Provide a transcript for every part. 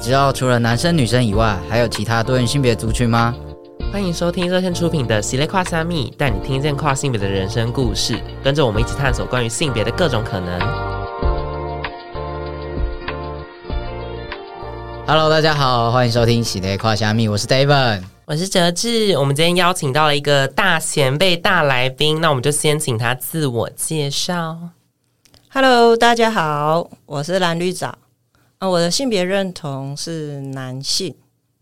知道除了男生女生以外，还有其他多元性别族群吗？欢迎收听热线出品的《喜列跨虾米》，带你听见跨性别的人生故事，跟着我们一起探索关于性别的各种可能。Hello，大家好，欢迎收听《喜列跨虾米》，我是 David，我是哲志。我们今天邀请到了一个大前辈、大来宾，那我们就先请他自我介绍。Hello，大家好，我是蓝绿藻啊，我的性别认同是男性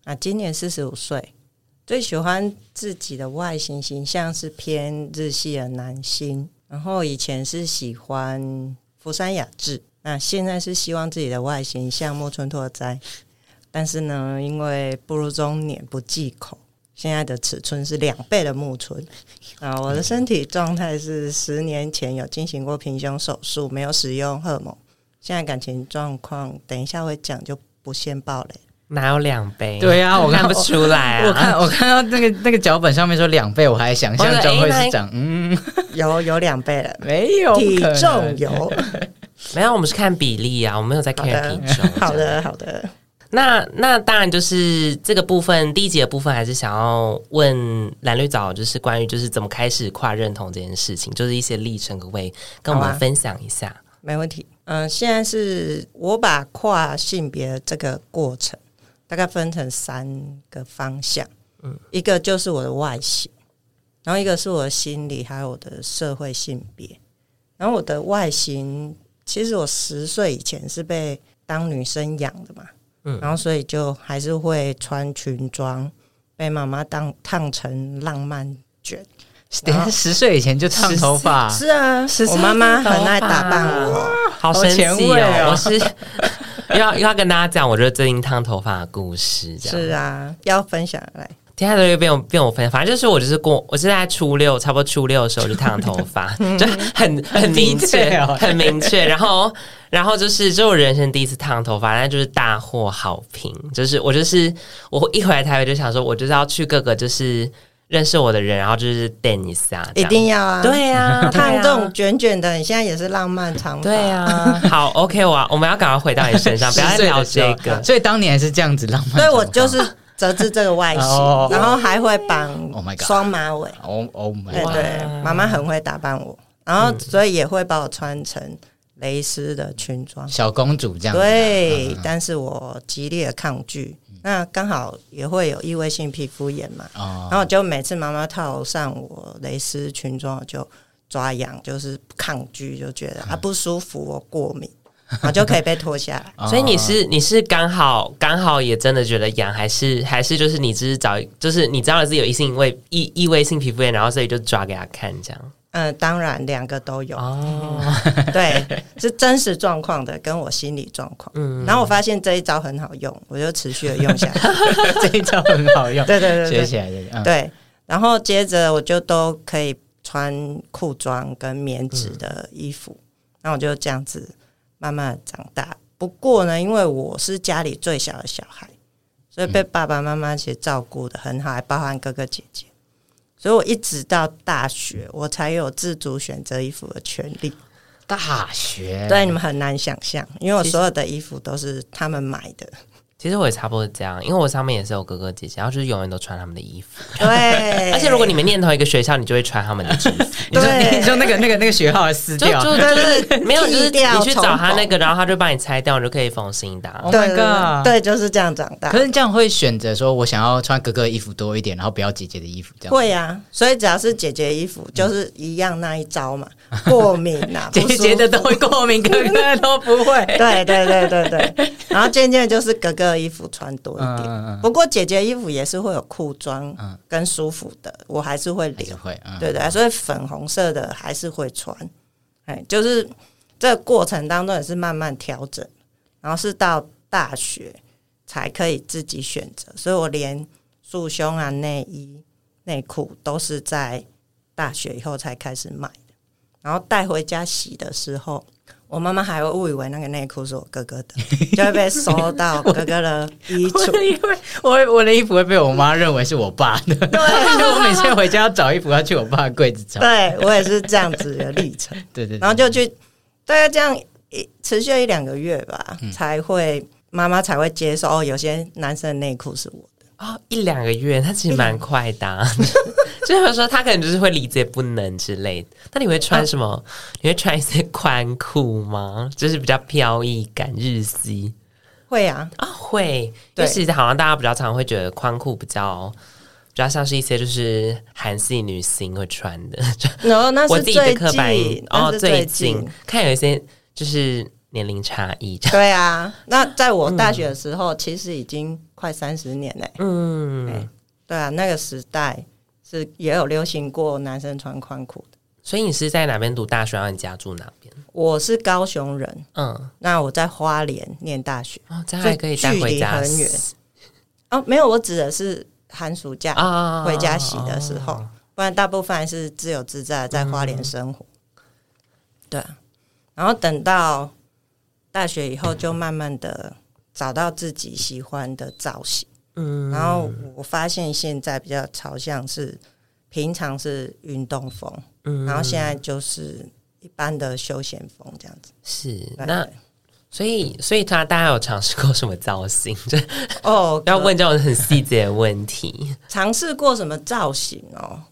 啊，今年四十五岁。最喜欢自己的外形形象是偏日系的男性，然后以前是喜欢福山雅治，那现在是希望自己的外形像木村拓哉，但是呢，因为步入中年不忌口，现在的尺寸是两倍的木村啊。我的身体状态是十年前有进行过平胸手术，没有使用荷尔蒙，现在感情状况等一下会讲，就不先爆雷。哪有两倍？对呀、啊，我看，不出来、啊。我看我看到那个那个脚本上面说两倍，我还想象中会是长、欸、嗯，有有两倍了，没有体重有 没有？我们是看比例啊，我们没有在看体重。好的好的，那那当然就是这个部分，第一集的部分还是想要问蓝绿藻，就是关于就是怎么开始跨认同这件事情，就是一些历程，可不可以跟我们分享一下？没问题。嗯、呃，现在是我把跨性别这个过程。大概分成三个方向，嗯，一个就是我的外形，然后一个是我的心理，还有我的社会性别。然后我的外形，其实我十岁以前是被当女生养的嘛，嗯，然后所以就还是会穿裙装，被妈妈当烫成浪漫卷。等下十岁以前就烫头发，是啊，我妈妈很爱打扮我，好神奇哦，我是。要要跟大家讲，我觉得最近烫头发的故事，这样是啊，要分享来。接下来又变我变我分享，反正就是我就是过，我是在初六，差不多初六的时候就烫头发，就很很明确，很明确。然后然后就是这是我人生第一次烫头发，但就是大获好评。就是我就是我一回来台北就想说，我就是要去各个就是。认识我的人，然后就是电一下，一定要啊！对呀、啊，烫这种卷卷的，你现在也是浪漫长发。对、啊，好，OK，我我们要赶快回到你身上，不要再聊这个。所以当年是这样子浪漫。对，我就是折至这个外形，然后还会绑双马尾。哦哦，对对，妈妈很会打扮我，然后所以也会把我穿成蕾丝的裙装，小公主这样子。对，但是我极力的抗拒。那刚好也会有异位性皮肤炎嘛，然后就每次妈妈套上我蕾丝裙装，就抓痒，就是抗拒，就觉得啊不舒服，我过敏，然后就可以被脱下来。所以你是你是刚好刚好也真的觉得痒，还是还是就是你只是找就是你知道是有异性位异异位性皮肤炎，然后所以就抓给他看这样。嗯，当然两个都有。哦，对，是真实状况的，跟我心理状况。嗯，然后我发现这一招很好用，我就持续的用下来。这一招很好用，对对对，学起来对，然后接着我就都可以穿裤装跟棉质的衣服，那、嗯、我就这样子慢慢的长大。不过呢，因为我是家里最小的小孩，所以被爸爸妈妈其实照顾的很好，还包含哥哥姐姐。所以我一直到大学，我才有自主选择衣服的权利。大学，对，你们很难想象，因为我所有的衣服都是他们买的。其实我也差不多这样，因为我上面也是有哥哥姐姐，然后就是永远都穿他们的衣服。对，而且如果你们念同一个学校，你就会穿他们的制服。对，你就那个那个那个学号的撕掉，就就是没有，就是你去找他那个，然后他就帮你拆掉，你就可以缝新的。Oh my god！对，就是这样长大。可是这样会选择说，我想要穿哥哥的衣服多一点，然后不要姐姐的衣服这样。会呀，所以只要是姐姐衣服，就是一样那一招嘛，过敏呐，姐姐的都会过敏，哥哥都不会。对对对对对，然后渐渐就是哥哥的衣服穿多。一点，不过姐姐衣服也是会有裤装跟舒服的，我还是会留，对对，所以粉红色的还是会穿，哎，就是这过程当中也是慢慢调整，然后是到大学才可以自己选择，所以我连束胸啊、内衣、内裤都是在大学以后才开始买的，然后带回家洗的时候。我妈妈还会误以为那个内裤是我哥哥的，就会被收到哥哥的衣橱。我因为我我的衣服会被我妈认为是我爸的，对，我每次回家要找衣服，要去我爸的柜子找。对，我也是这样子的历程。对，对对，然后就去大概这样一持续了一两个月吧，嗯、才会妈妈才会接受哦，有些男生的内裤是我的。哦，一两个月，他其实蛮快的、啊，就是说他可能就是会理解不能之类的。那你会穿什么？啊、你会穿一些宽裤吗？就是比较飘逸感日系。会啊啊、哦、会，就，其实好像大家比较常会觉得宽裤比较比较像是一些就是韩系女星会穿的。然后那是 我自己的刻板印哦，最近看有一些就是。年龄差异，对啊，那在我大学的时候，嗯、其实已经快三十年嘞。嗯，对啊，那个时代是也有流行过男生穿宽裤的。所以你是在哪边读大学？然后你家住哪边？我是高雄人。嗯，那我在花莲念大学。哦，这样还可以带回家。很远。哦，没有，我指的是寒暑假回家洗的时候，哦、不然大部分还是自由自在在花莲生活。嗯、对，然后等到。大学以后就慢慢的找到自己喜欢的造型，嗯，然后我发现现在比较朝向是平常是运动风，嗯，然后现在就是一般的休闲风这样子。是，那所以所以他大家有尝试过什么造型？哦，要问这种很细节的问题。尝试过什么造型哦？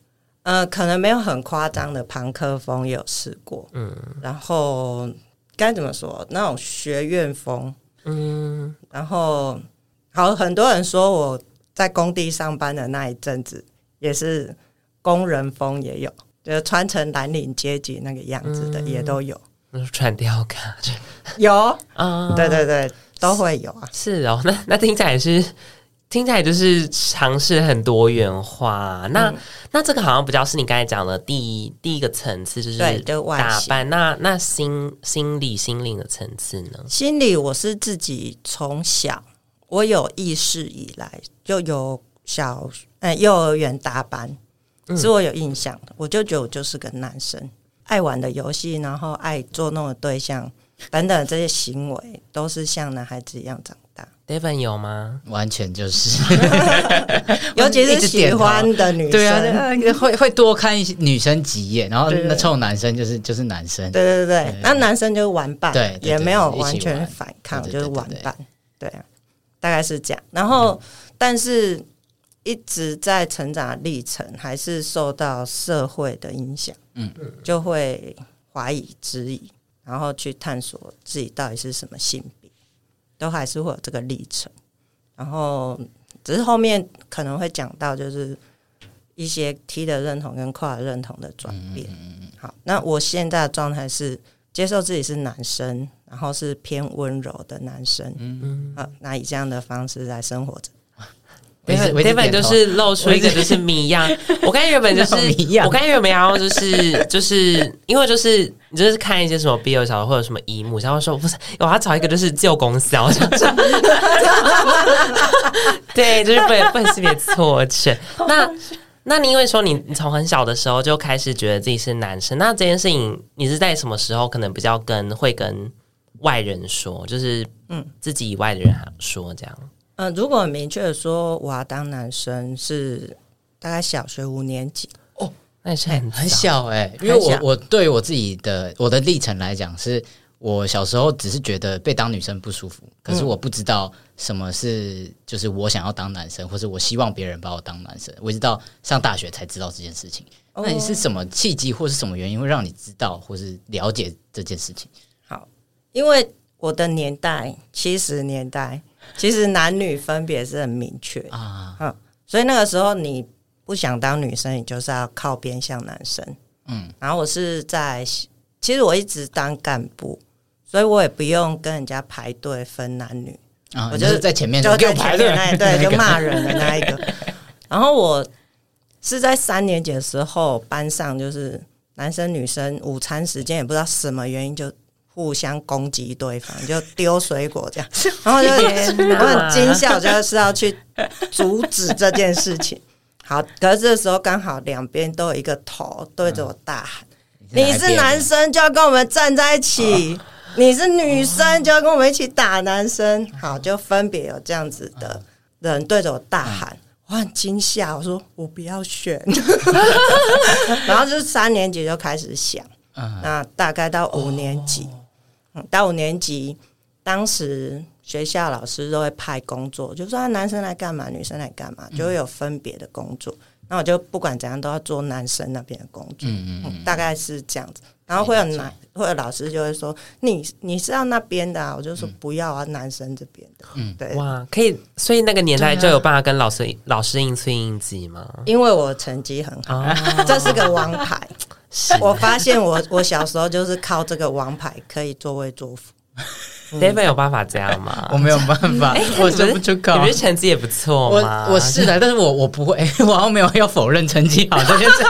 呃，可能没有很夸张的庞克风也有试过，嗯，然后。该怎么说？那种学院风，嗯，然后好，很多人说我在工地上班的那一阵子也是工人风，也有，就是穿成蓝领阶级那个样子的，也都有。穿吊卡有啊，对对对，都会有啊。是哦，那那听起来是。听起来就是尝试很多元化，那、嗯、那这个好像比较是你刚才讲的第一第一个层次，就是打扮。那那心心理心灵的层次呢？心理我是自己从小我有意识以来就有小呃幼儿园大班，是我有印象的。嗯、我就觉得我就是个男生，爱玩的游戏，然后爱捉弄的对象等等这些行为，都是像男孩子一样长大。David 有吗？完全就是，尤其是喜欢的女生，对啊，会会多看一些女生几眼，然后那臭男生就是就是男生，对对对，那男生就是玩伴，对，也没有完全反抗，就是玩伴，对啊，大概是这样。然后，但是一直在成长历程，还是受到社会的影响，嗯，就会怀疑、质疑，然后去探索自己到底是什么性别。都还是会有这个历程，然后只是后面可能会讲到，就是一些 T 的认同跟跨的认同的转变。好，那我现在的状态是接受自己是男生，然后是偏温柔的男生。嗯嗯，好，那以这样的方式来生活着。David 就是露出一个就是谜样，我看原本就是 我看原本然后就是就是因为就是你就是看一些什么 BL 小说或者什么一幕，然后说不是我要找一个就是旧功效，对，就是不不能识别错觉。那那你因为说你你从很小的时候就开始觉得自己是男生，那这件事情你是在什么时候可能比较跟会跟外人说，就是嗯自己以外的人说这样？嗯、呃，如果很明确的说我要当男生，是大概小学五年级哦，那也是很很小哎、欸，因为我我对我自己的我的历程来讲，是我小时候只是觉得被当女生不舒服，可是我不知道什么是就是我想要当男生，或是我希望别人把我当男生，我一直到上大学才知道这件事情。那你是什么契机或是什么原因会让你知道或是了解这件事情？好，因为我的年代七十年代。其实男女分别是很明确啊，嗯，所以那个时候你不想当女生，你就是要靠边向男生，嗯。然后我是在，其实我一直当干部，所以我也不用跟人家排队分男女，啊、我就是在前面，就在前面那一对 就骂人的那一个。然后我是在三年级的时候，班上就是男生女生午餐时间也不知道什么原因就。互相攻击对方，就丢水果这样，然后就我很惊吓，就是要去阻止这件事情。好，可是这时候刚好两边都有一个头对着我大喊：“你是男生就要跟我们站在一起，你是女生就要跟我们一起打男生。”好，就分别有这样子的人对着我大喊，我很惊吓，我说我不要选。然后就是三年级就开始想，那大概到五年级。到五年级，当时学校老师都会派工作，就说男生来干嘛，女生来干嘛，就会有分别的工作。那我就不管怎样都要做男生那边的工作，嗯嗯，大概是这样子。然后会有男，会有老师就会说你你是要那边的啊，我就说不要啊，男生这边的。嗯，对。哇，可以，所以那个年代就有办法跟老师老师应催应急吗？因为我成绩很好，这是个王牌。我发现我我小时候就是靠这个王牌可以作威作福。David 有办法这样吗？我没有办法，欸、我说不出口。你不是成绩也不错吗？我我是的，但是我我不会，我好像没有要否认成绩好这件事。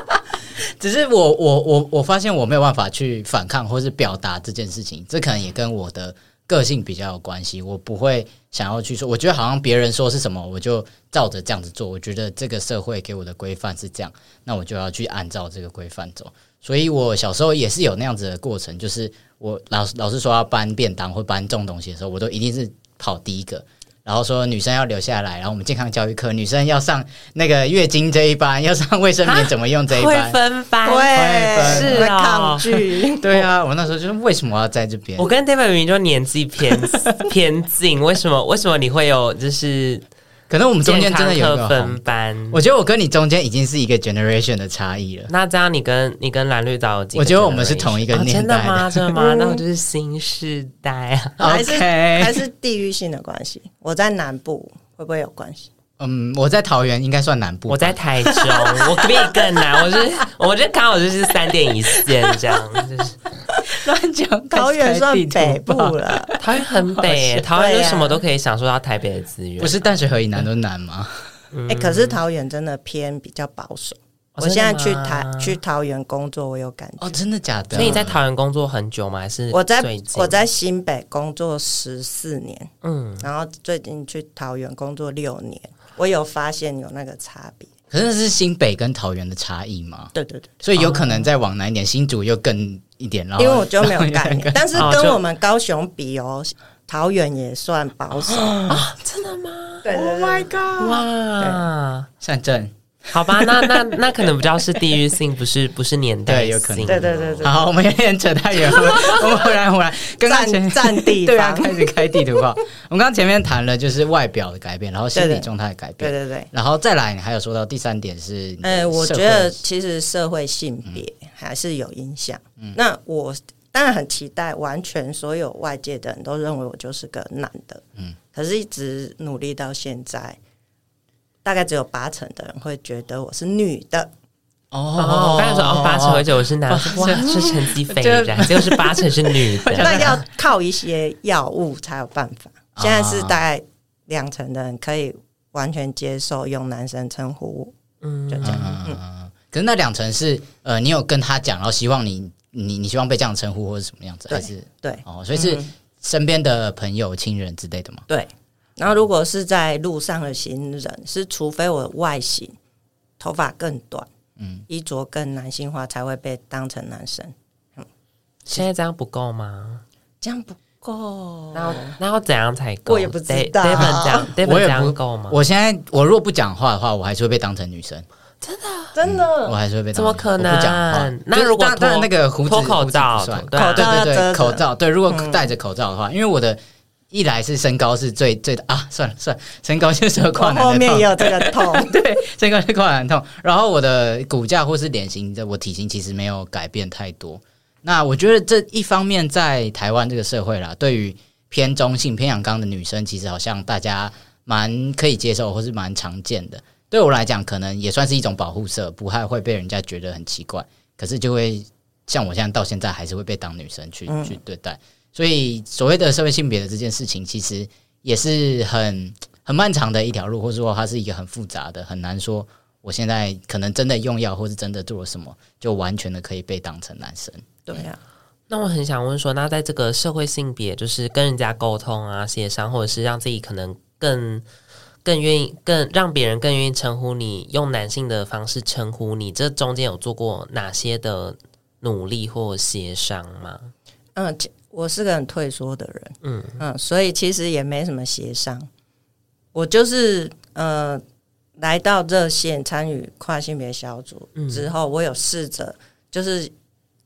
只是我我我我发现我没有办法去反抗或是表达这件事情，这可能也跟我的个性比较有关系。我不会想要去说，我觉得好像别人说是什么，我就照着这样子做。我觉得这个社会给我的规范是这样，那我就要去按照这个规范走。所以我小时候也是有那样子的过程，就是我老老师说要搬便当或搬重东西的时候，我都一定是跑第一个。然后说女生要留下来，然后我们健康教育课女生要上那个月经这一班，要上卫生棉怎么用这一班，会分班，会是抗拒。对啊，我那时候就是为什么要在这边？我跟 David 明明就年纪偏偏近，为什么为什么你会有就是？可能我们中间真的有个分班，我觉得我跟你中间已经是一个 generation 的差异了。那这样你跟你跟蓝绿岛，我觉得我们是同一个年代的。哦，真的吗？真的吗？那我就是新世代啊，还是 Okay 还是地域性的关系？我在南部会不会有关系？嗯，我在桃园应该算南部，我在台中，我比你更南。我是，我就刚好就是三点一线这样，就是 乱讲。桃园算北部了，桃园很北，桃园就什么都可以享受到台北的资源。不是淡水河以南都南吗？哎，可是桃园真的偏比较保守。我现在去台去桃园工作，我有感觉。哦，真的假的？所以你在桃园工作很久吗？还是我在我在新北工作十四年，嗯，然后最近去桃园工作六年。我有发现有那个差别，可是是新北跟桃园的差异吗？对对对，所以有可能再往南一点，新竹又更一点。了因为我就没有概念，但是跟我们高雄比哦，桃园也算保守啊？真的吗？对对对，Oh my god！哇，善政。好吧，那那那可能比较是地域性，不是不是年代性。对，有可能。对对对对。好，我们有点扯太远了。我们回来回来，刚刚前占地对啊，开始开地图炮。我们刚刚前面谈了就是外表的改变，然后心理状态的改变。对对对。然后再来，你还有说到第三点是，呃，我觉得其实社会性别还是有影响。嗯。那我当然很期待，完全所有外界的人都认为我就是个男的。嗯。可是，一直努力到现在。大概只有八成的人会觉得我是女的哦。我刚才说哦，八成会觉得我是男的，哇，是成绩斐然，结果是八成是女的。那要靠一些药物才有办法。现在是大概两成的人可以完全接受用男生称呼，嗯，就这样。嗯，可是那两成是呃，你有跟他讲，然后希望你你你希望被这样称呼，或者什么样子，还是对哦？所以是身边的朋友、亲人之类的吗？对。然后，如果是在路上的行人，是除非我的外形头发更短，嗯，衣着更男性化，才会被当成男生。嗯，现在这样不够吗？这样不够。然后，然后怎样才够？我也不知道。David 这样，David 这样够吗？我现在我如果不讲话的话，我还是会被当成女生。真的，真的，我还是会被。怎么可能？不讲话。那如果当然那个胡子脱口罩，对对对对，口罩对。如果戴着口罩的话，因为我的。一来是身高是最最的啊，算了算了，身高就是跨男的痛，后面也有这个痛，对，身高是跨男痛。然后我的骨架或是脸型，这我体型其实没有改变太多。那我觉得这一方面在台湾这个社会啦，对于偏中性偏阳刚的女生，其实好像大家蛮可以接受，或是蛮常见的。对我来讲，可能也算是一种保护色，不太会被人家觉得很奇怪。可是就会像我现在到现在，还是会被当女生去、嗯、去对待。所以，所谓的社会性别的这件事情，其实也是很很漫长的一条路，或者说它是一个很复杂的，很难说。我现在可能真的用药，或是真的做了什么，就完全的可以被当成男生。对呀。那我很想问说，那在这个社会性别，就是跟人家沟通啊、协商，或者是让自己可能更更愿意、更让别人更愿意称呼你，用男性的方式称呼你，这中间有做过哪些的努力或协商吗？嗯。我是个很退缩的人，嗯。嗯，所以其实也没什么协商。我就是呃，来到热线参与跨性别小组之后，我有试着就是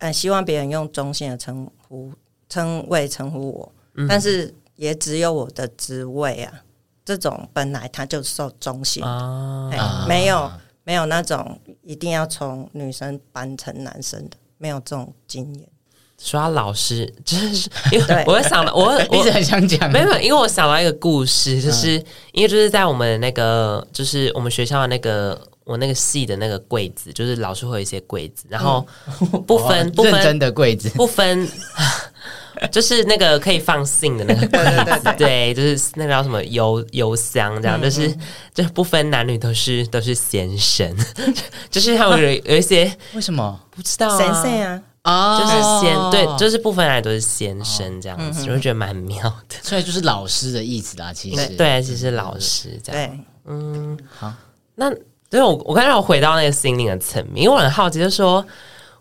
呃，希望别人用中性的称呼称谓称呼我，但是也只有我的职位啊，这种本来他就受中性。啊，哎，没有没有那种一定要从女生搬成男生的，没有这种经验。说到老师，就是因为我会想到，我一直很想讲，没有，因为我想到一个故事，就是、嗯、因为就是在我们那个，就是我们学校的那个，我那个系的那个柜子，就是老师会有一些柜子，然后不分、嗯、不真的柜子，不分，就是那个可以放信的那个柜子，对，就是那个叫什么邮邮箱这样，嗯、就是就不分男女，都是都是先生，就是他们有有一些为什么？不知道啊？先生啊。哦，就是先对，就是部分人都是先生这样子，我就会觉得蛮妙的。所以就是老师的意思啦，其实对，其实老师这样。对，嗯，好。那所以我我刚才我回到那个心灵的层面，因为我很好奇，就是说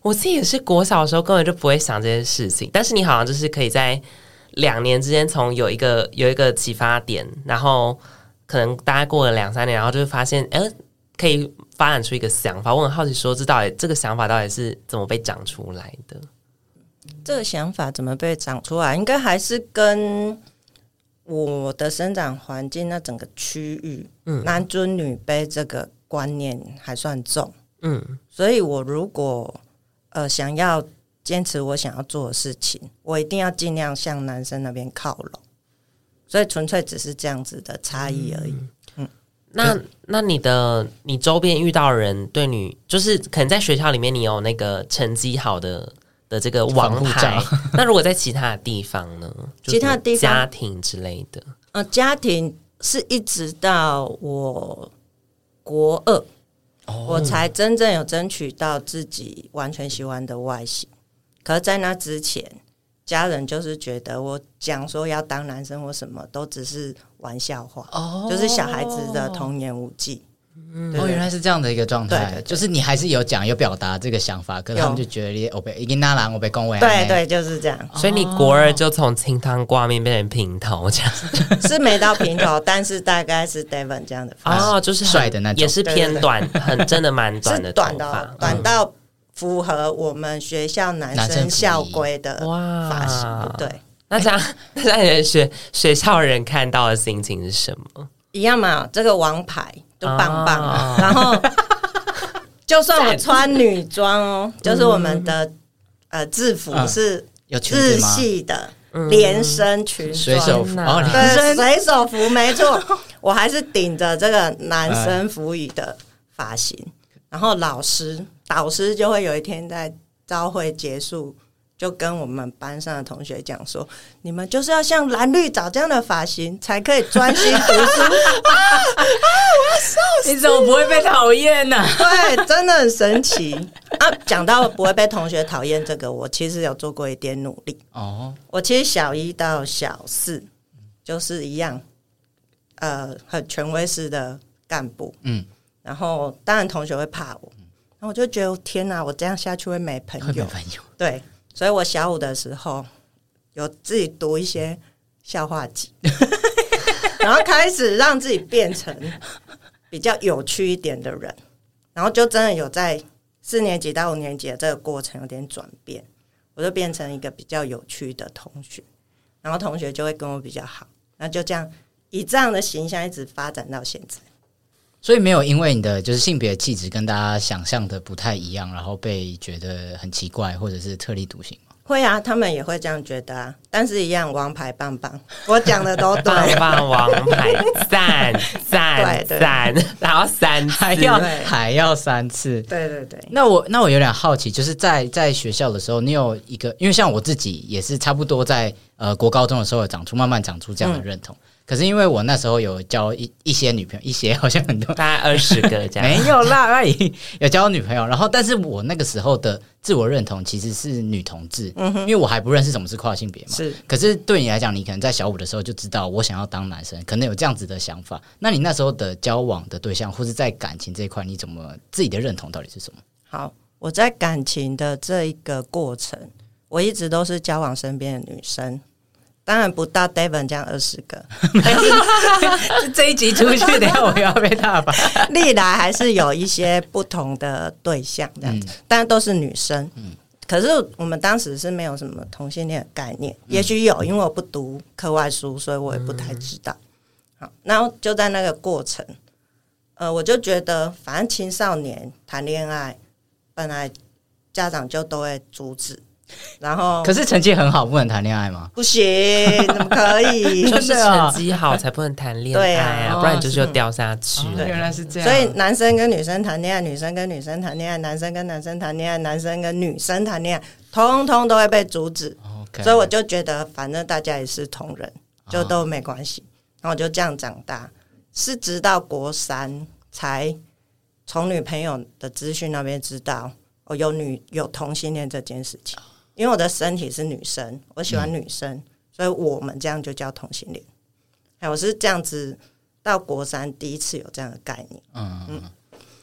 我自己也是国小的时候根本就不会想这件事情，但是你好像就是可以在两年之间，从有一个有一个启发点，然后可能大概过了两三年，然后就会发现，哎。可以发展出一个想法，我很好奇，说这到底这个想法到底是怎么被长出来的？这个想法怎么被长出来？应该还是跟我的生长环境那整个区域，嗯，男尊女卑这个观念还算重，嗯，所以我如果呃想要坚持我想要做的事情，我一定要尽量向男生那边靠拢，所以纯粹只是这样子的差异而已。嗯那那你的你周边遇到的人对你就是可能在学校里面你有那个成绩好的的这个王牌，那如果在其他的地方呢？其他地方家庭之类的，呃，家庭是一直到我国二，哦，我才真正有争取到自己完全喜欢的外形。可是，在那之前，家人就是觉得我讲说要当男生或什么都只是玩笑话，哦，就是小孩子的童言无忌。嗯，哦，原来是这样的一个状态，就是你还是有讲有表达这个想法，可是他们就觉得你我被已经拿了，我被恭维。对对，就是这样。所以你国二就从清汤挂面变成平头这样，是没到平头，但是大概是 Devon 这样的哦，就是帅的那种，也是偏短，很真的蛮短的，短的，短到。符合我们学校男生校规的发型，对。那这样，那在学学校人看到的心情是什么？一样嘛，这个王牌都棒棒。哦、然后，就算我穿女装哦，就是我们的、嗯、呃制服是日系的连身裙，水手服水手服没错，我还是顶着这个男生服仪的发型。然后老师。导师就会有一天在朝会结束，就跟我们班上的同学讲说：“你们就是要像蓝绿藻这样的发型，才可以专心读书。”啊啊！我要笑死！你怎么不会被讨厌呢？对，真的很神奇啊！讲到不会被同学讨厌这个，我其实有做过一点努力哦。我其实小一到小四就是一样，呃，很权威式的干部，嗯，然后当然同学会怕我。然后我就觉得天哪，我这样下去会没朋友。朋友对，所以我小五的时候有自己读一些笑话集，然后开始让自己变成比较有趣一点的人，然后就真的有在四年级到五年级的这个过程有点转变，我就变成一个比较有趣的同学，然后同学就会跟我比较好，那就这样以这样的形象一直发展到现在。所以没有因为你的就是性别气质跟大家想象的不太一样，然后被觉得很奇怪或者是特立独行吗？会啊，他们也会这样觉得啊。但是一样，王牌棒棒，我讲的都对，棒棒王牌赞赞赞，然后三次还要还要三次，对对对。那我那我有点好奇，就是在在学校的时候，你有一个，因为像我自己也是差不多在呃国高中的时候长出慢慢长出这样的认同。嗯可是因为我那时候有交一一些女朋友，一些好像很多，大概二十个这样，没有啦，而已有交女朋友。然后，但是我那个时候的自我认同其实是女同志，嗯哼，因为我还不认识什么是跨性别嘛。是，可是对你来讲，你可能在小五的时候就知道我想要当男生，可能有这样子的想法。那你那时候的交往的对象，或是在感情这一块，你怎么自己的认同到底是什么？好，我在感情的这一个过程，我一直都是交往身边的女生。当然不到 Devon 这样二十个，这一集出去，等下我要被大罚。历来还是有一些不同的对象这样子，但都是女生。可是我们当时是没有什么同性恋的概念，嗯、也许有，因为我不读课外书，所以我也不太知道。嗯、好，然后就在那个过程，呃，我就觉得反正青少年谈恋爱，本来家长就都会阻止。然后，可是成绩很好，不能谈恋爱吗？不行，怎么可以？就是成绩好才不能谈恋爱啊，不然你就是又掉下去。原来是这样。所以男生跟女生谈恋爱，女生跟女生谈恋爱，男生跟男生谈恋爱，男生跟女生谈恋爱，通通都会被阻止。所以我就觉得，反正大家也是同人，就都没关系。然后我就这样长大，是直到国三才从女朋友的资讯那边知道，哦，有女有同性恋这件事情。因为我的身体是女生，我喜欢女生，嗯、所以我们这样就叫同性恋。哎，我是这样子到国三第一次有这样的概念。嗯嗯，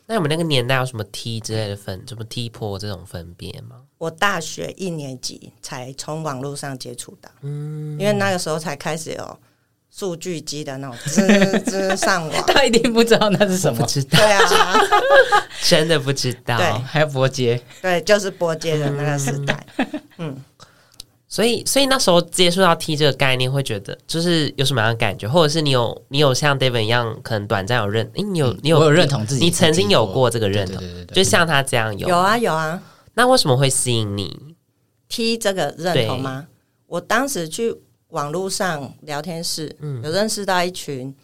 那我们那个年代有什么 T 之类的分，什么 T 破这种分别吗？我大学一年级才从网络上接触到，嗯，因为那个时候才开始有。数据机的那种，吱吱上网，他一定不知道那是什么，不知道，对啊，真的不知道，对，还有波接，对，就是波接的那个时代，嗯，嗯，所以，所以那时候接触到 T 这个概念，会觉得就是有什么样的感觉，或者是你有你有像 David 一样，可能短暂有认，哎，你有你有我有认同自己，你曾经有过。这个认同，就像他这样有，有啊有啊，那为什么会吸引你？T 这个认同吗？我当时去。网络上聊天室，有认识到一群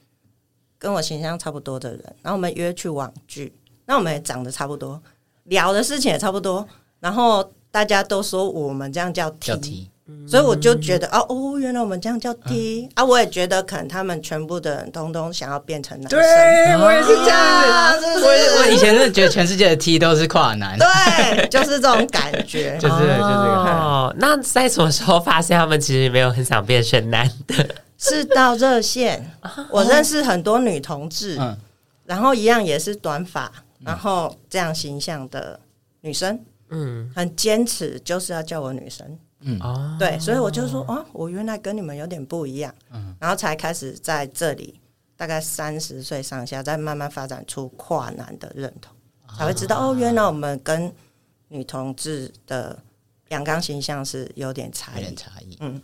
跟我形象差不多的人，然后我们约去网剧，那我们也长得差不多，聊的事情也差不多，然后大家都说我们这样叫叫 T 所以我就觉得、嗯、哦哦，原来我们这样叫 T、嗯、啊！我也觉得可能他们全部的人通通想要变成男生，对我也是这样子。我我以前是觉得全世界的 T 都是跨男，对，就是这种感觉，就是就是哦。那在什么时候发现他们其实没有很想变成男的？是到热线，我认识很多女同志，嗯、然后一样也是短发，然后这样形象的女生，嗯，很坚持就是要叫我女生。嗯，对，所以我就说啊，我原来跟你们有点不一样，嗯，然后才开始在这里，大概三十岁上下，再慢慢发展出跨男的认同，才会知道哦，原来我们跟女同志的阳刚形象是有点差异，有点差异，嗯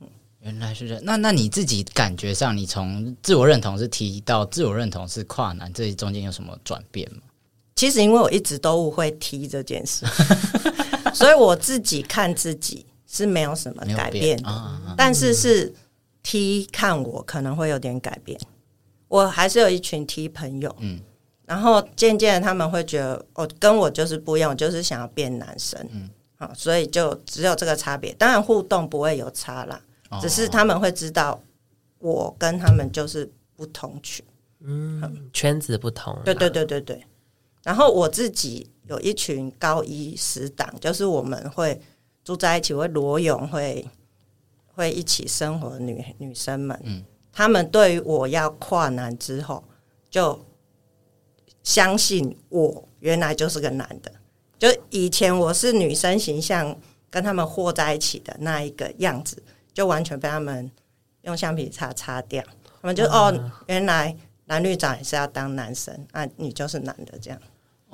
嗯，原来是这样。那那你自己感觉上，你从自我认同是提到自我认同是跨男，这中间有什么转变吗？其实因为我一直都误会踢这件事，所以我自己看自己。是没有什么改变的，但是是 T 看我可能会有点改变。我还是有一群 T 朋友，嗯，然后渐渐的他们会觉得，哦，跟我就是不一样，我就是想要变男生，嗯，好，所以就只有这个差别。当然互动不会有差啦，哦、只是他们会知道我跟他们就是不同群，嗯，嗯圈子不同，对对对对对。然后我自己有一群高一死党，就是我们会。住在一起会裸泳，会会一起生活的女女生们，嗯，她们对于我要跨男之后，就相信我原来就是个男的。就以前我是女生形象，跟他们和在一起的那一个样子，就完全被他们用橡皮擦擦掉。他们就、啊、哦，原来男女长也是要当男生，啊，你就是男的这样。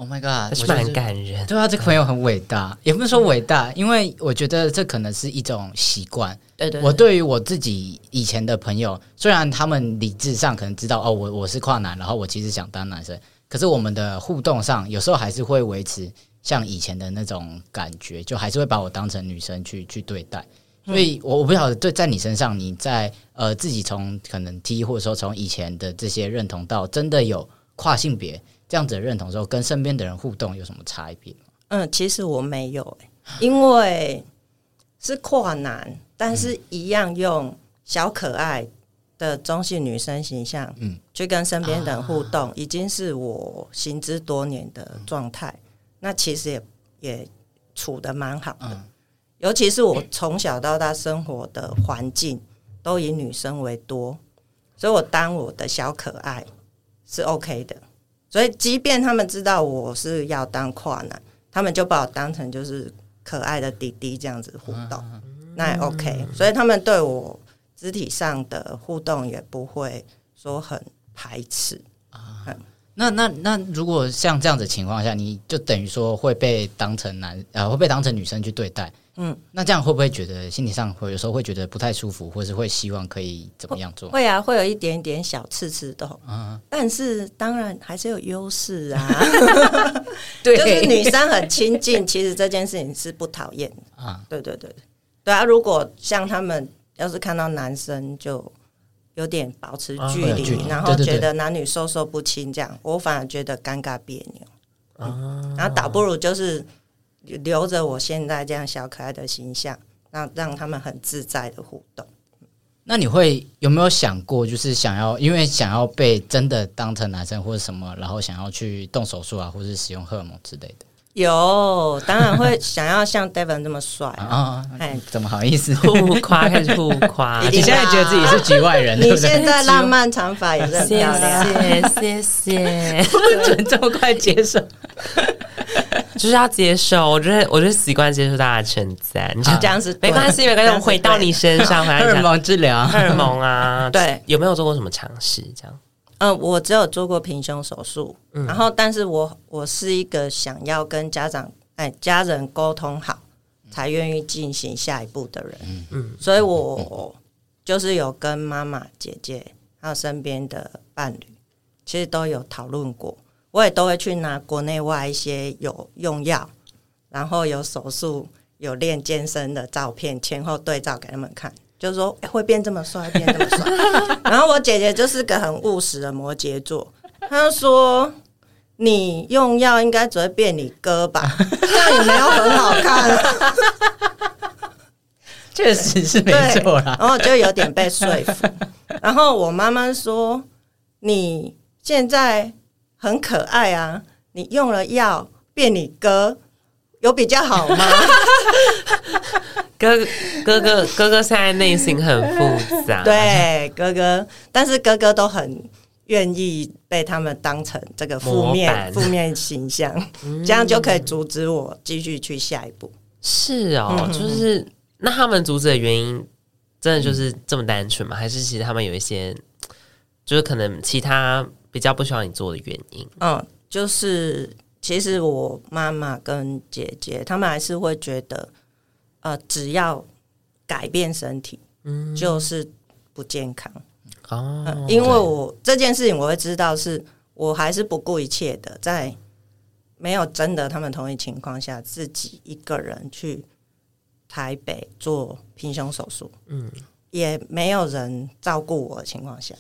Oh my god，是蛮感人。对啊，这个朋友很伟大，也不是说伟大，因为我觉得这可能是一种习惯。对对，我对于我自己以前的朋友，虽然他们理智上可能知道哦，我我是跨男，然后我其实想当男生，可是我们的互动上有时候还是会维持像以前的那种感觉，就还是会把我当成女生去去对待。所以我我不晓得对在你身上，你在呃自己从可能 T 或者说从以前的这些认同到真的有跨性别。这样子的认同之后，跟身边的人互动有什么差别？嗯，其实我没有、欸，因为是跨男，但是一样用小可爱的中性女生形象，嗯，去跟身边的人互动，已经是我行之多年的状态。那其实也也处的蛮好的，尤其是我从小到大生活的环境都以女生为多，所以我当我的小可爱是 OK 的。所以，即便他们知道我是要当跨男，他们就把我当成就是可爱的弟弟这样子互动，那也 OK。所以他们对我肢体上的互动也不会说很排斥啊。那那那，如果像这样子情况下，你就等于说会被当成男呃，会被当成女生去对待，嗯，那这样会不会觉得心理上会有时候会觉得不太舒服，或是会希望可以怎么样做？会啊，会有一点点小刺刺的，嗯，但是当然还是有优势啊，对，就是女生很亲近，其实这件事情是不讨厌的。啊，对对对对。啊，如果像他们要是看到男生就。有点保持距离，然后觉得男女授受不亲，这样我反而觉得尴尬别扭。嗯，然后倒不如就是留着我现在这样小可爱的形象，让让他们很自在的互动。那你会有没有想过，就是想要因为想要被真的当成男生或者什么，然后想要去动手术啊，或者是使用荷尔蒙之类的？有，当然会想要像 Devon 这么帅啊！哎，怎么好意思？互夸开始互夸，你现在觉得自己是局外人？你现在浪漫长发也是很漂亮，谢谢谢谢，不准这么快接受，就是要接受。我觉得，我觉得习惯接受大家的称赞，你就这样子没关系，没关系。我回到你身上，荷尔蒙治疗，荷尔蒙啊，对，有没有做过什么尝试？这样。嗯，我只有做过平胸手术，嗯、然后，但是我我是一个想要跟家长哎家人沟通好，才愿意进行下一步的人，嗯嗯，所以我就是有跟妈妈、姐姐还有身边的伴侣，其实都有讨论过，我也都会去拿国内外一些有用药，然后有手术、有练健身的照片，前后对照给他们看。就是说会变这么帅，变这么帅。然后我姐姐就是个很务实的摩羯座，她说：“你用药应该只会变你哥吧？这样也没有很好看。”确实是没错啦。然后就有点被说服。然后我妈妈说：“你现在很可爱啊，你用了药变你哥，有比较好吗？” 哥哥哥哥哥现在内心很复杂，对哥哥，但是哥哥都很愿意被他们当成这个负面负面形象，嗯、这样就可以阻止我继续去下一步。是哦，就是那他们阻止的原因，真的就是这么单纯吗？还是其实他们有一些，就是可能其他比较不需要你做的原因？嗯，就是其实我妈妈跟姐姐，他们还是会觉得。呃，只要改变身体，嗯，就是不健康哦、呃。因为我这件事情，我会知道是我还是不顾一切的，在没有征得他们同意情况下，自己一个人去台北做平胸手术，嗯，也没有人照顾我的情况下，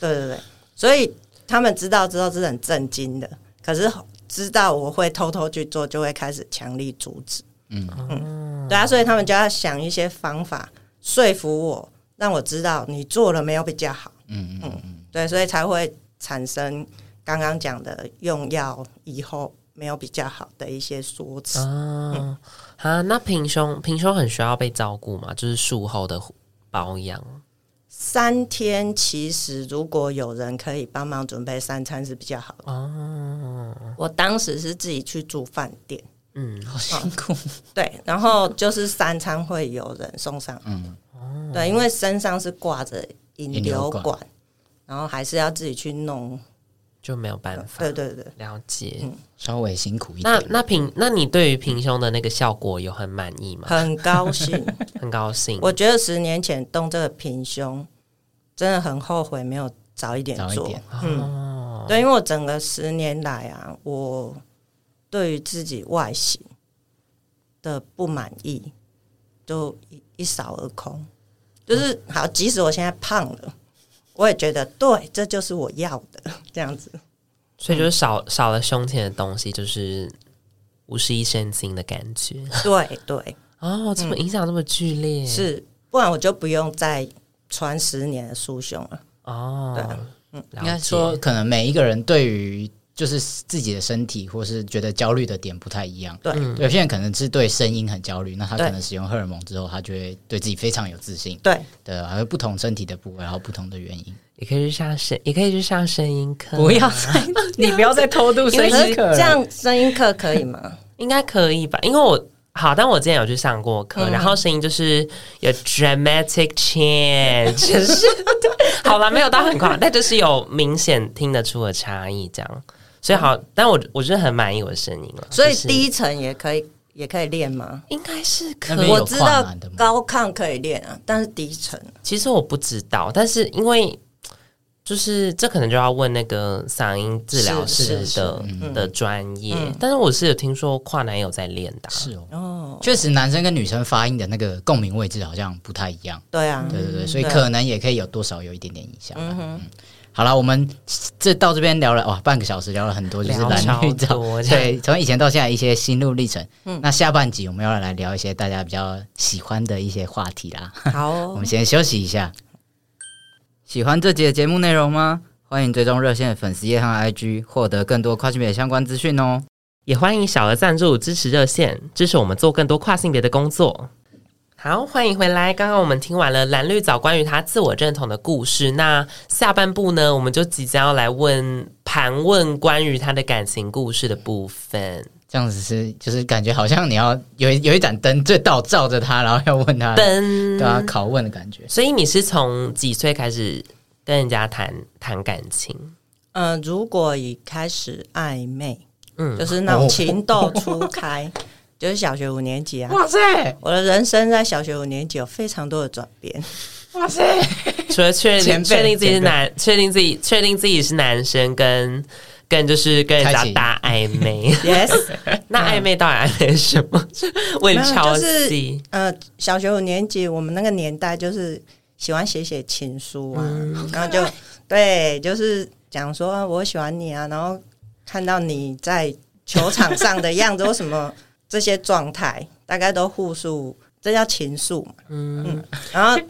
对对对，所以他们知道之后是很震惊的，可是知道我会偷偷去做，就会开始强力阻止。嗯嗯，对啊，所以他们就要想一些方法说服我，让我知道你做了没有比较好。嗯嗯嗯，对，所以才会产生刚刚讲的用药以后没有比较好的一些说辞。啊、嗯、啊，那平胸平胸很需要被照顾吗？就是术后的保养。三天其实如果有人可以帮忙准备三餐是比较好的。哦，我当时是自己去住饭店。嗯，好辛苦。对，然后就是三餐会有人送上。嗯，对，因为身上是挂着引流管，管然后还是要自己去弄，就没有办法。对对对，了解。嗯，稍微辛苦一点。那那平，那你对于平胸的那个效果有很满意吗？很高兴，很高兴。我觉得十年前动这个平胸，真的很后悔没有早一点做。点嗯，哦、对，因为我整个十年来啊，我。对于自己外形的不满意，就一一扫而空。就是好，即使我现在胖了，我也觉得对，这就是我要的 这样子。所以就是少少了胸前的东西，就是五十一身轻的感觉。对对，哦，怎么影响这么剧烈，嗯，是，不然我就不用再穿十年的束胸了。哦，对，嗯，应该说，可能每一个人对于。就是自己的身体，或是觉得焦虑的点不太一样。对，有些人可能是对声音很焦虑，那他可能使用荷尔蒙之后，他就会对自己非常有自信。对，对，还有不同身体的部位，然后不同的原因，也可以去上声，也可以去上声音课。不要再，你不要再偷渡声音课。这样声音课可以吗？应该可以吧？因为我好，但我之前有去上过课，嗯、然后声音就是有 dramatic change，就是 好了，没有到很夸张，但就是有明显听得出的差异，这样。所以好，但我我觉得很满意我的声音了。所以低沉也可以，也可以练吗？应该是可以。我知道高亢可以练啊，但是低沉，其实我不知道，但是因为。就是这可能就要问那个嗓音治疗师的的专业，嗯、但是我是有听说跨男友在练的，是哦，确实男生跟女生发音的那个共鸣位置好像不太一样，对啊，对对对，所以可能也可以有多少有一点点影响。嗯哼，好了，我们这到这边聊了哇，半个小时聊了很多，就是蓝绿藻，对，从以前到现在一些心路历程。嗯，那下半集我们要来聊一些大家比较喜欢的一些话题啦。好、哦，我们先休息一下。喜欢这集的节目内容吗？欢迎追踪热线粉丝页和 IG，获得更多跨性别相关资讯哦。也欢迎小额赞助支持热线，支持我们做更多跨性别的工作。好，欢迎回来。刚刚我们听完了蓝绿藻关于他自我认同的故事，那下半部呢，我们就即将要来问盘问关于他的感情故事的部分。这样子是，就是感觉好像你要有有一盏灯最倒照着他，然后要问他灯，对啊，拷问的感觉。所以你是从几岁开始跟人家谈谈感情？嗯、呃，如果已开始暧昧，嗯，就是那种情窦初开，哦、就是小学五年级啊。哇塞！我的人生在小学五年级有非常多的转变。哇塞！除了确定确定自己是男，确定自己确定自己是男生跟。跟就是跟人家打暧昧，yes，那暧昧到底暧昧什么？问超细。呃，小学五年级，我们那个年代就是喜欢写写情书啊，嗯、然后就 对，就是讲说我喜欢你啊，然后看到你在球场上的样子，或什么这些状态，大概都互诉，这叫情愫嘛。嗯，嗯，然后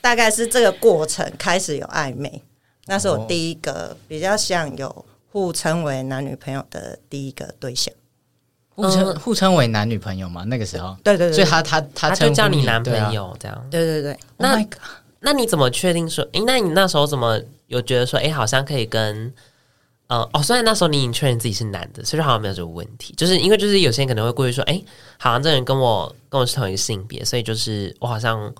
大概是这个过程开始有暧昧，那是我第一个比较像有。互称为男女朋友的第一个对象，互称互称为男女朋友吗？那个时候，对对对，所以他他他就叫你男朋友这样，对对对。那那你怎么确定说？诶，那你那时候怎么有觉得说，诶，好像可以跟，呃，哦，虽然那时候你已经确认自己是男的，所以好像没有这个问题，就是因为就是有些人可能会故意说，诶，好像这人跟我跟我是同一个性别，所以就是我好像。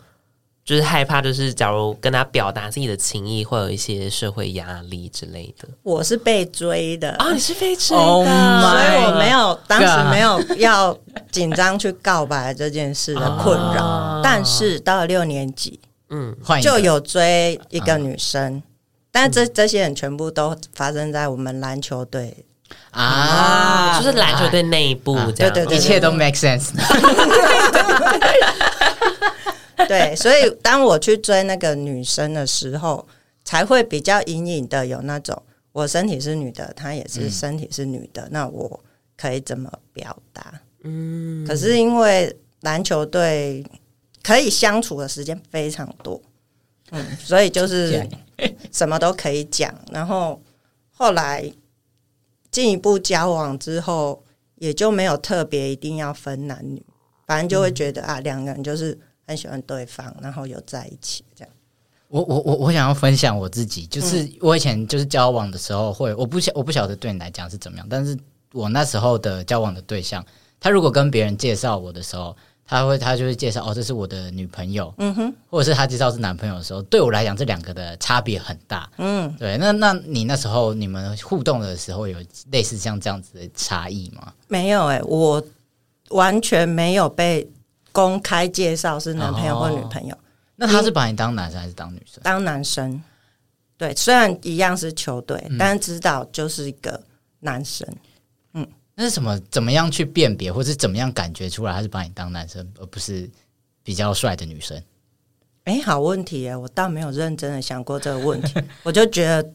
就是害怕，就是假如跟他表达自己的情意，会有一些社会压力之类的。我是被追的。啊、哦，你是被追的，oh、所以我没有当时没有要紧张去告白这件事的困扰。Oh、但是到了六年级，嗯，就有追一个女生，嗯、但这这些人全部都发生在我们篮球队。啊，就是篮球队内部，这样，对对对，一切都 make sense。对，所以当我去追那个女生的时候，才会比较隐隐的有那种，我身体是女的，她也是身体是女的，嗯、那我可以怎么表达？嗯，可是因为篮球队可以相处的时间非常多，嗯，所以就是什么都可以讲。然后后来进一步交往之后，也就没有特别一定要分男女，反正就会觉得、嗯、啊，两个人就是。很喜欢对方，然后有在一起这样。我我我我想要分享我自己，就是我以前就是交往的时候会，我不晓我不晓得对你来讲是怎么样，但是我那时候的交往的对象，他如果跟别人介绍我的时候，他会他就会介绍哦，这是我的女朋友，嗯哼，或者是他介绍是男朋友的时候，对我来讲这两个的差别很大，嗯，对。那那你那时候你们互动的时候有类似像这样子的差异吗？没有哎、欸，我完全没有被。公开介绍是男朋友或女朋友，哦、那他是把你当男生还是当女生？当男生，对，虽然一样是球队，嗯、但是知道就是一个男生。嗯，那是什么？怎么样去辨别，或是怎么样感觉出来他是把你当男生，而不是比较帅的女生？哎、欸，好问题耶！我倒没有认真的想过这个问题，我就觉得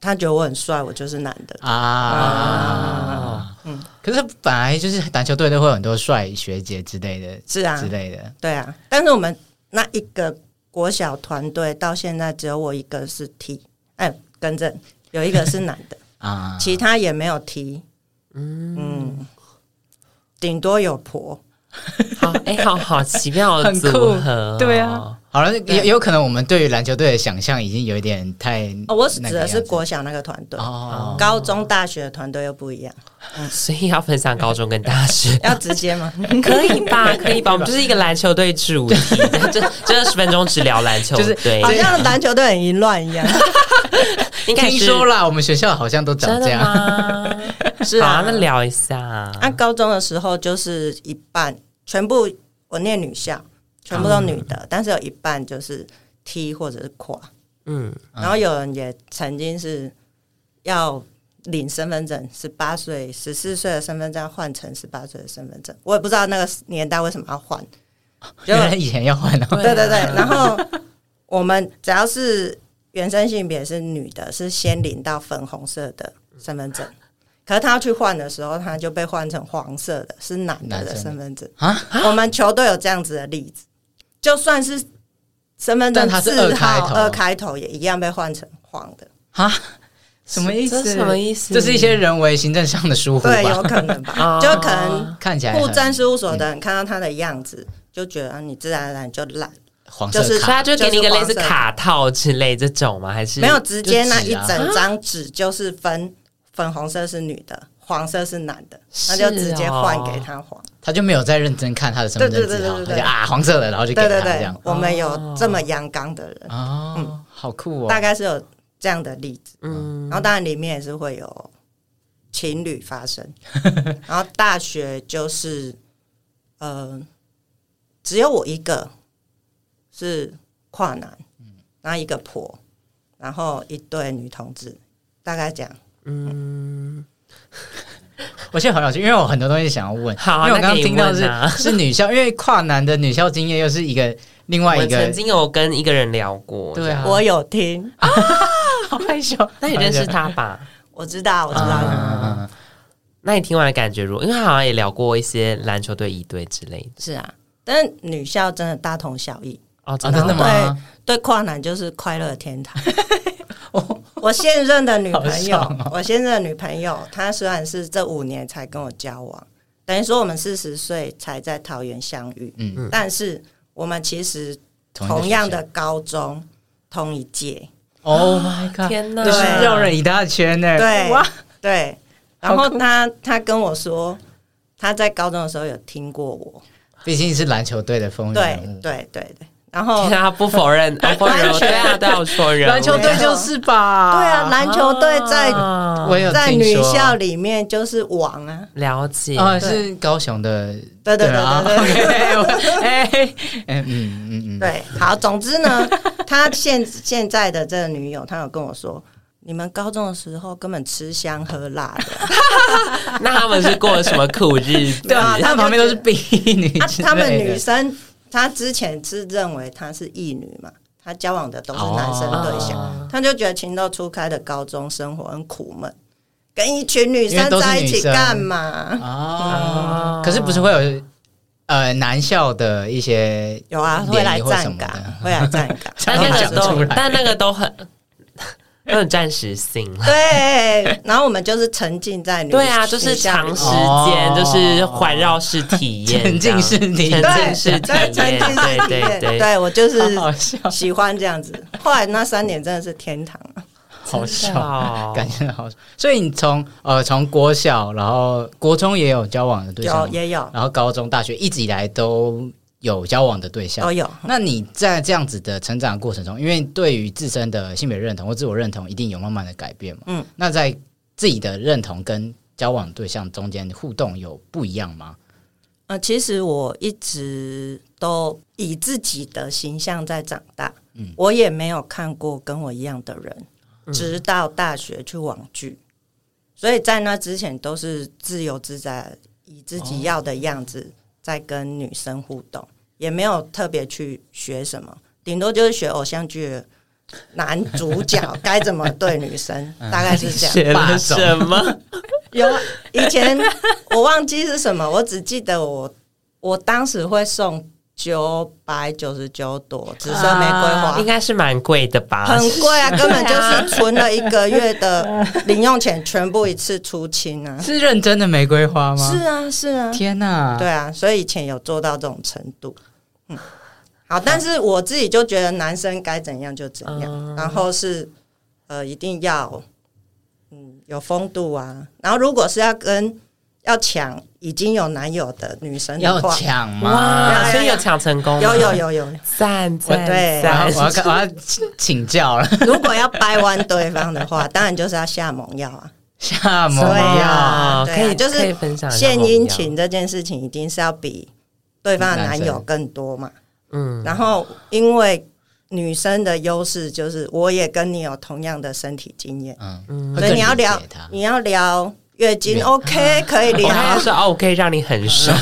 他觉得我很帅，我就是男的。啊。啊。嗯，可是本来就是篮球队都会有很多帅学姐之类的，是啊，之类的，对啊。但是我们那一个国小团队到现在只有我一个是 T，哎，更正，有一个是男的。啊，其他也没有 T，嗯，顶多有婆 好，哎、欸，好好奇妙的组合、哦，对啊。好了，有有可能我们对于篮球队的想象已经有一点太……哦，我指的是国小那个团队哦，高中、大学的团队又不一样。嗯，所以要分享高中跟大学，要直接吗？可以吧，可以吧。我们就是一个篮球队主题，这这二十分钟只聊篮球，就是对，好像篮球队很淫乱一样。应该听说啦，我们学校好像都长这样。是啊，那聊一下。那高中的时候就是一半，全部我念女校。全部都女的，嗯、但是有一半就是踢或者是跨，嗯，然后有人也曾经是要领身份证，十八岁、十四岁的身份证换成十八岁的身份证，我也不知道那个年代为什么要换，原来以前要换 的，对对对。然后我们只要是原生性别是女的，是先领到粉红色的身份证。可是他要去换的时候，他就被换成黄色的，是男的的身份证啊。我们球队有这样子的例子。就算是身份证字号二开头，也一样被换成黄的啊？什么意思？什么意思？这是一些人为行政上的疏忽，对，有可能吧？就可能看起来，户政事务所的人看到他的样子，就觉得你自然而然就烂黄色，就是他就给你一个类似卡套之类这种吗？还是没有直接那一整张纸就是分粉红色是女的，黄色是男的，那就直接换给他黄。他就没有再认真看他的身份证字号，他就啊黄色的，然后就给他这样。我们有这么阳刚的人哦，好酷哦！大概是有这样的例子，嗯，然后当然里面也是会有情侣发生，然后大学就是呃，只有我一个是跨男，然后一个婆，然后一对女同志，大概这样，嗯。我现在好想去，因为我很多东西想要问。好，因为我刚刚听到是、啊、是女校，因为跨男的女校经验又是一个另外一个。曾经有跟一个人聊过，对啊，我有听啊，好害羞。那你认识他吧？我知道，我知道。嗯、那你听完的感觉如何？因为他好像也聊过一些篮球队、一队之类的。是啊，但是女校真的大同小异哦，真的吗？对，对，跨男就是快乐的天堂。我 我现任的女朋友，哦、我现任的女朋友，她虽然是这五年才跟我交往，等于说我们四十岁才在桃园相遇，嗯，但是我们其实同样的高中同一届。Oh my god！天哪，就是绕了一大圈呢。对对，然后他他跟我说，他在高中的时候有听过我，毕竟是篮球队的风云人物，对对对对。然后 他不否认，不否认，对啊，都要否认。篮球队就是吧？对啊，篮球队在在女校里面就是王啊。了解啊，是高雄的，对对对对对。哎，嗯嗯嗯，对，好，总之呢，他现现在的这个女友，他有跟我说，你们高中的时候根本吃香喝辣的，那他们是过了什么苦日子？对啊，他们旁边都是婢女，他们女生。他之前是认为她是异女嘛，他交往的都是男生对象，哦、他就觉得情窦初开的高中生活很苦闷，跟一群女生在一起干嘛？哦，可是不是会有呃男校的一些有啊，会来站岗，会来站岗，但那个都但那个都很。有点暂时性，对。然后我们就是沉浸在女，对啊，就是长时间，就是环绕式体验，沉浸式体验，沉浸式体验，对对对，对。我就是喜欢这样子。后来那三年真的是天堂啊，好笑，感觉好。所以你从呃从国小，然后国中也有交往的对象，有也有，然后高中、大学一直以来都。有交往的对象都有。那你在这样子的成长过程中，因为对于自身的性别认同或自我认同，一定有慢慢的改变嘛？嗯。那在自己的认同跟交往对象中间互动有不一样吗？呃，其实我一直都以自己的形象在长大。嗯。我也没有看过跟我一样的人，嗯、直到大学去网剧，所以在那之前都是自由自在，以自己要的样子。哦在跟女生互动，也没有特别去学什么，顶多就是学偶像剧男主角 该怎么对女生，大概是这样。学了什么？有以前我忘记是什么，我只记得我我当时会送九百九十九朵紫色玫瑰花，应该是蛮贵的吧？很贵啊，根本就是存了一个月的 零用钱，全部一次出清啊！是认真的玫瑰花吗？是啊，是啊，天哪！对啊，所以以前有做到这种程度。嗯，好，但是我自己就觉得男生该怎样就怎样，然后是呃，一定要嗯有风度啊，然后如果是要跟。要抢已经有男友的女生的话，要抢吗？所以有抢成功？有有有有，赞赞对，我要我要请教了。如果要掰弯对方的话，当然就是要下猛药啊，下猛药，对，可以就是献殷勤这件事情，一定是要比对方的男友更多嘛。嗯，然后因为女生的优势就是，我也跟你有同样的身体经验，嗯，所以你要聊，你要聊。月经 OK 可以聊，他是 OK 让你很爽，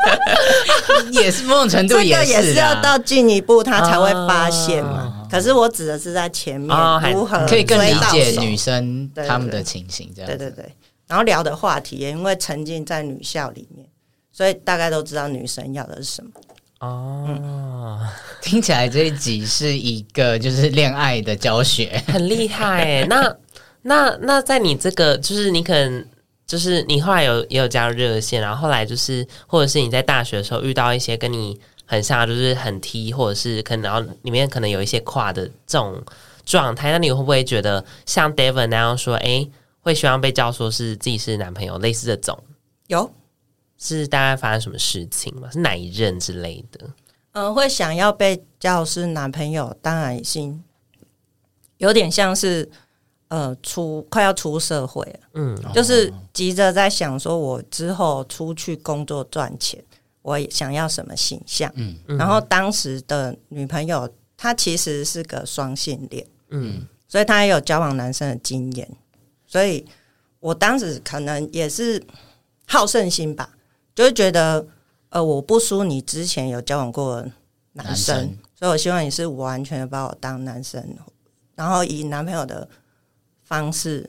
也是某种程度，这个也是要到进一步他才会发现嘛。可是我指的是在前面如何可以更理解女生他们的情形，这样对对对。然后聊的话题也因为沉浸在女校里面，所以大概都知道女生要的是什么。哦，听起来这一集是一个就是恋爱的教学，很厉害哎。那。那那在你这个就是你可能就是你后来有也有加入热线，然后后来就是或者是你在大学的时候遇到一些跟你很像，就是很 T，或者是可能然后里面可能有一些跨的这种状态，那你会不会觉得像 David 那样说，哎、欸，会希望被叫说是自己是男朋友，类似这种？有，是大概发生什么事情吗？是哪一任之类的？嗯、呃，会想要被叫是男朋友，当然已经有点像是。呃，出快要出社会了，嗯，就是急着在想说，我之后出去工作赚钱，我想要什么形象，嗯，然后当时的女朋友她其实是个双性恋，嗯，所以她也有交往男生的经验，所以我当时可能也是好胜心吧，就是觉得呃，我不输你之前有交往过男生，男生，所以我希望你是完全把我当男生，然后以男朋友的。方式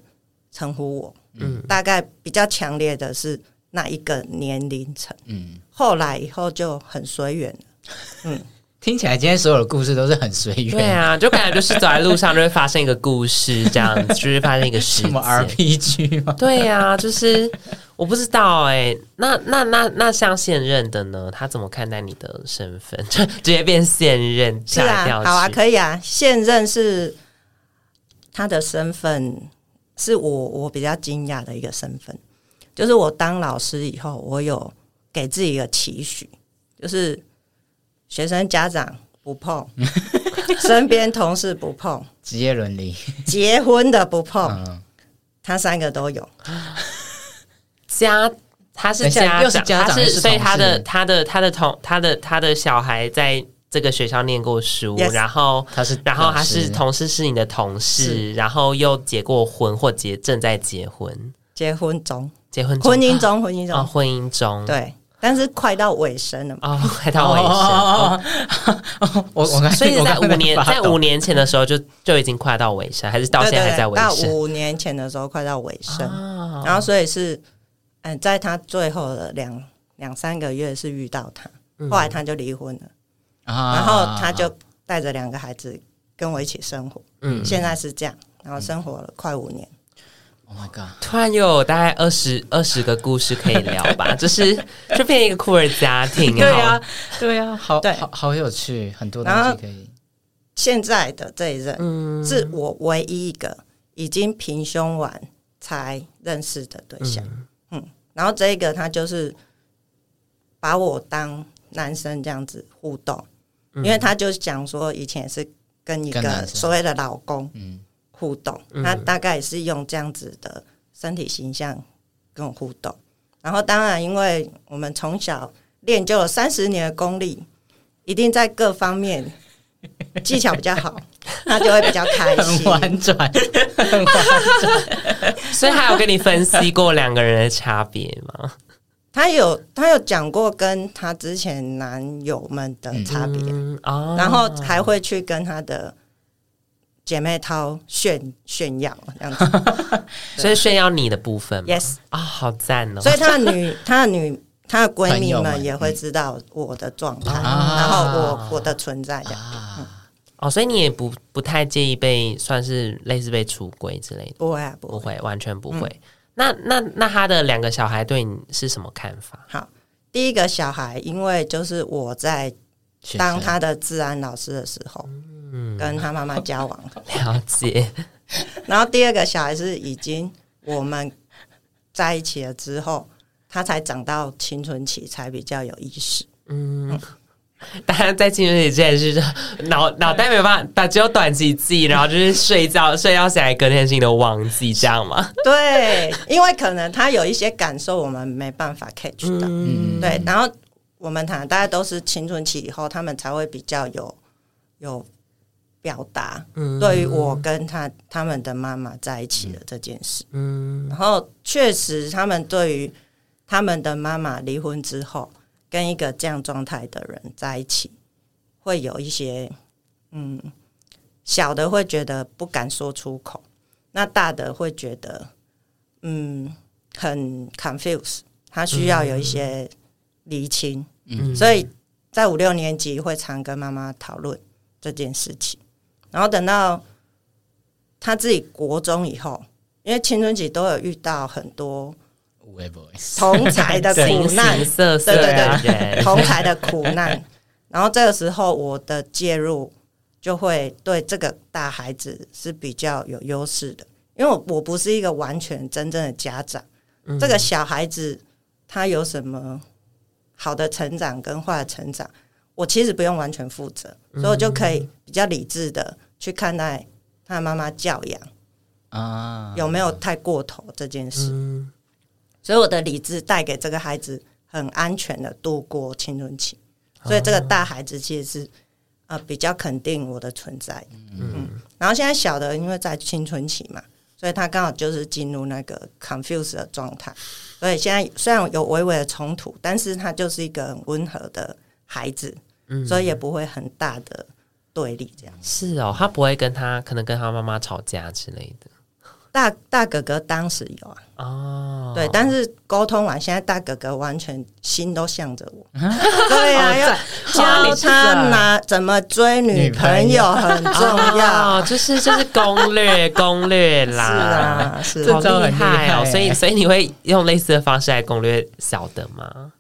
称呼我，嗯，大概比较强烈的是那一个年龄层，嗯，后来以后就很随缘了，嗯，听起来今天所有的故事都是很随缘，对啊，就感觉就是走在路上就会发生一个故事，这样子就是发生一个事什么 RPG 吗？对呀、啊，就是我不知道哎、欸，那那那那像现任的呢？他怎么看待你的身份？就 直接变现任，是啊，好啊，可以啊，现任是。他的身份是我我比较惊讶的一个身份，就是我当老师以后，我有给自己一个期许，就是学生家长不碰，身边同事不碰，职业伦理，结婚的不碰，嗯、他三个都有。家他是家长，他是所以他的他的他的同他的他的小孩在。这个学校念过书，yes, 然后他是，然后他是同事，是你的同事，然后又结过婚或结正在结婚，结婚中，结婚中婚姻中，婚姻中，啊、婚姻中，对，但是快到尾声了嘛，哦，快到尾声，我我所以在五年，在五年前的时候就就已经快到尾声，还是到现在还在尾声？到五年前的时候快到尾声，哦、然后所以是，嗯，在他最后的两两三个月是遇到他，后来他就离婚了。然后他就带着两个孩子跟我一起生活，嗯，现在是这样，然后生活了快五年。Oh my god！突然又有大概二十二十个故事可以聊吧，就是就变一个酷儿家庭。对啊，对啊，好，对，好好有趣，很多东西可以。现在的这一任，嗯，是我唯一一个已经平胸完才认识的对象，嗯，然后这一个他就是把我当男生这样子互动。因为他就讲说，以前是跟一个所谓的老公互动，他大概也是用这样子的身体形象跟我互动。然后当然，因为我们从小练就了三十年的功力，一定在各方面 技巧比较好，他就会比较开心。很婉转，很婉转。所以他有跟你分析过两个人的差别吗？他有她有讲过跟她之前男友们的差别，然后还会去跟她的姐妹淘炫炫耀这样子，所以炫耀你的部分，yes。啊、哦，好赞哦！所以她的女 她的女她的闺蜜们也会知道我的状态，嗯、然后我、啊、我的存在这样。哦，所以你也不不太介意被算是类似被出轨之类的？不会、啊，不会，完全不会。嗯、那那那他的两个小孩对你是什么看法？好，第一个小孩，因为就是我在当他的治安老师的时候，嗯，跟他妈妈交往，了解。然后第二个小孩是已经我们在一起了之后，他才长到青春期，才比较有意识。嗯，当然在青春期之前是脑脑袋没有办法，只有短期记忆，然后就是睡觉 睡觉起来隔天性都忘记这样吗？对，因为可能他有一些感受我们没办法 catch 到。嗯，对。然后我们谈大家都是青春期以后，他们才会比较有有。表达嗯对于我跟他他们的妈妈在一起的这件事，嗯，然后确实他们对于他们的妈妈离婚之后跟一个这样状态的人在一起，会有一些嗯，小的会觉得不敢说出口，那大的会觉得嗯很 confuse，他需要有一些厘清，嗯，所以在五六年级会常跟妈妈讨论这件事情。然后等到他自己国中以后，因为青春期都有遇到很多同才的苦难，对对对，同才的苦难。然后这个时候，我的介入就会对这个大孩子是比较有优势的，因为我我不是一个完全真正的家长。这个小孩子他有什么好的成长跟坏的成长？我其实不用完全负责，所以我就可以比较理智的去看待他妈妈教养啊有没有太过头这件事。所以我的理智带给这个孩子很安全的度过青春期，所以这个大孩子其实是呃比较肯定我的存在。嗯，然后现在小的因为在青春期嘛，所以他刚好就是进入那个 confuse 的状态，所以现在虽然有微微的冲突，但是他就是一个很温和的孩子。所以也不会很大的对立，这样是哦，他不会跟他可能跟他妈妈吵架之类的。大大哥哥当时有啊，哦，对，但是沟通完，现在大哥哥完全心都向着我，对啊，要教他拿怎么追女朋友很重要，就是就是攻略 攻略啦，是啊，是好厉害。哦，所以所以你会用类似的方式来攻略小的吗？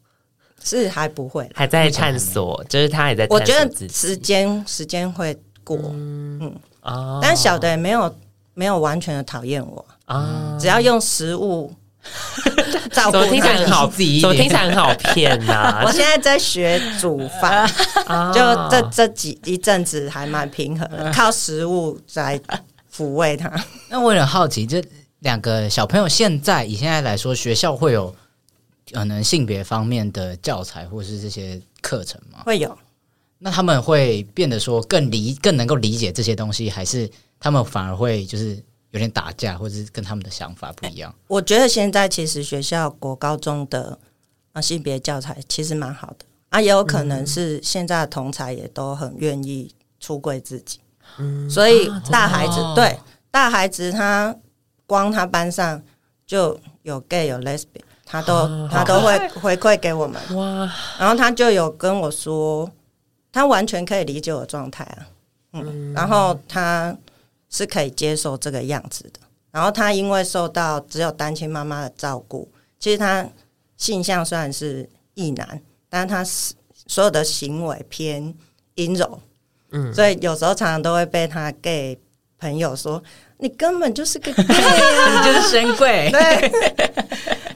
是还不会，还在探索，就是他也在。我觉得时间时间会过，嗯。嗯。哦，但小的也没有没有完全的讨厌我啊，只要用食物 照顾，听起来很好，怎么听起来很好骗呐？我现在在学煮饭，就这这几一阵子还蛮平衡的，靠食物在抚慰他。那我很好奇，这两个小朋友现在以现在来说，学校会有？可能性别方面的教材或是这些课程吗？会有。那他们会变得说更理更能够理解这些东西，还是他们反而会就是有点打架，或者是跟他们的想法不一样？我觉得现在其实学校国高中的啊性别教材其实蛮好的。啊，也有可能是现在的同才也都很愿意出柜自己，嗯，所以大孩子、哦、对大孩子他光他班上就有 gay 有 lesbian。他都、啊、他都会回馈给我们。哇，然后他就有跟我说，他完全可以理解我的状态啊，嗯，然后他是可以接受这个样子的，然后他因为受到只有单亲妈妈的照顾，其实他性向虽然是异男，但是他所有的行为偏阴柔，嗯，所以有时候常常都会被他 gay 朋友说，你根本就是个 你就是神鬼，对。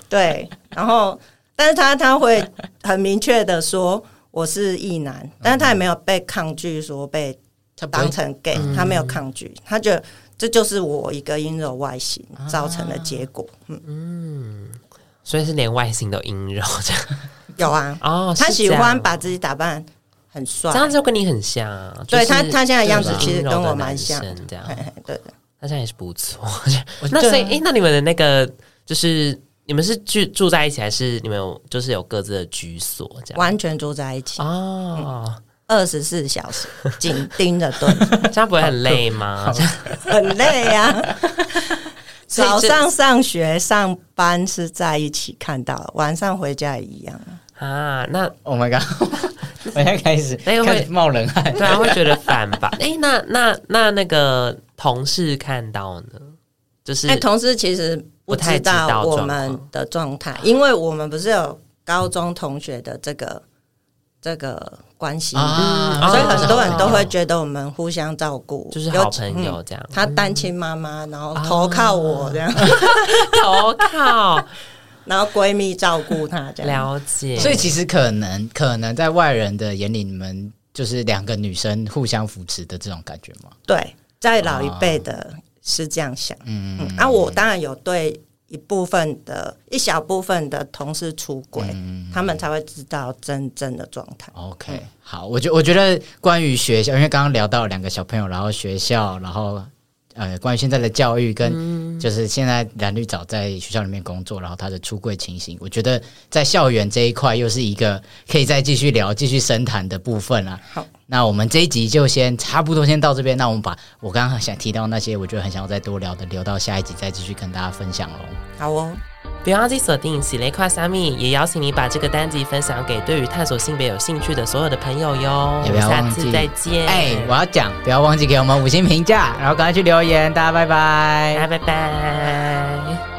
对，然后，但是他他会很明确的说我是异男，但是他也没有被抗拒说被当成 gay，他没有抗拒，他觉得这就是我一个阴柔外形造成的结果。嗯嗯，所以是连外形都阴柔这样？有啊，哦，他喜欢把自己打扮很帅，这样就跟你很像。对他，他现在样子其实跟我蛮像，这样对，他现在也是不错。那所以，哎，那你们的那个就是。你们是住住在一起，还是你们有就是有各自的居所？这样完全住在一起哦，二十四小时紧盯着蹲，这样不会很累吗？很累呀、啊。早上上学上班是在一起看到，晚上回家也一样。啊，那 Oh my god！我现在开始，那个会冒冷汗，对啊，会觉得烦吧？哎、欸，那那那那个同事看到呢，就是哎，同事其实不太知道我们的状态，因为我们不是有高中同学的这个这个关系，啊、所以很多人都会觉得我们互相照顾，就是好朋友这样。嗯、他单亲妈妈，然后投靠我这样，啊、投靠。然后闺蜜照顾她，这样了解。所以其实可能可能在外人的眼里，你们就是两个女生互相扶持的这种感觉吗？对，在老一辈的是这样想。嗯嗯。啊，我当然有对一部分的一小部分的同事出轨，嗯、他们才会知道真正的状态。OK，好，我觉我觉得关于学校，因为刚刚聊到两个小朋友，然后学校，然后。呃，关于现在的教育跟就是现在蓝绿藻在学校里面工作，然后他的出柜情形，我觉得在校园这一块又是一个可以再继续聊、继续深谈的部分啊。好，那我们这一集就先差不多先到这边。那我们把我刚刚想提到那些，我觉得很想要再多聊的，留到下一集再继续跟大家分享喽。好哦。别忘记锁定喜雷跨虾米，也邀请你把这个单集分享给对于探索性别有兴趣的所有的朋友哟。也不要忘记，下次再见。哎、欸，我要讲，不要忘记给我们五星评价，然后赶快去留言，大家拜拜，大家拜拜。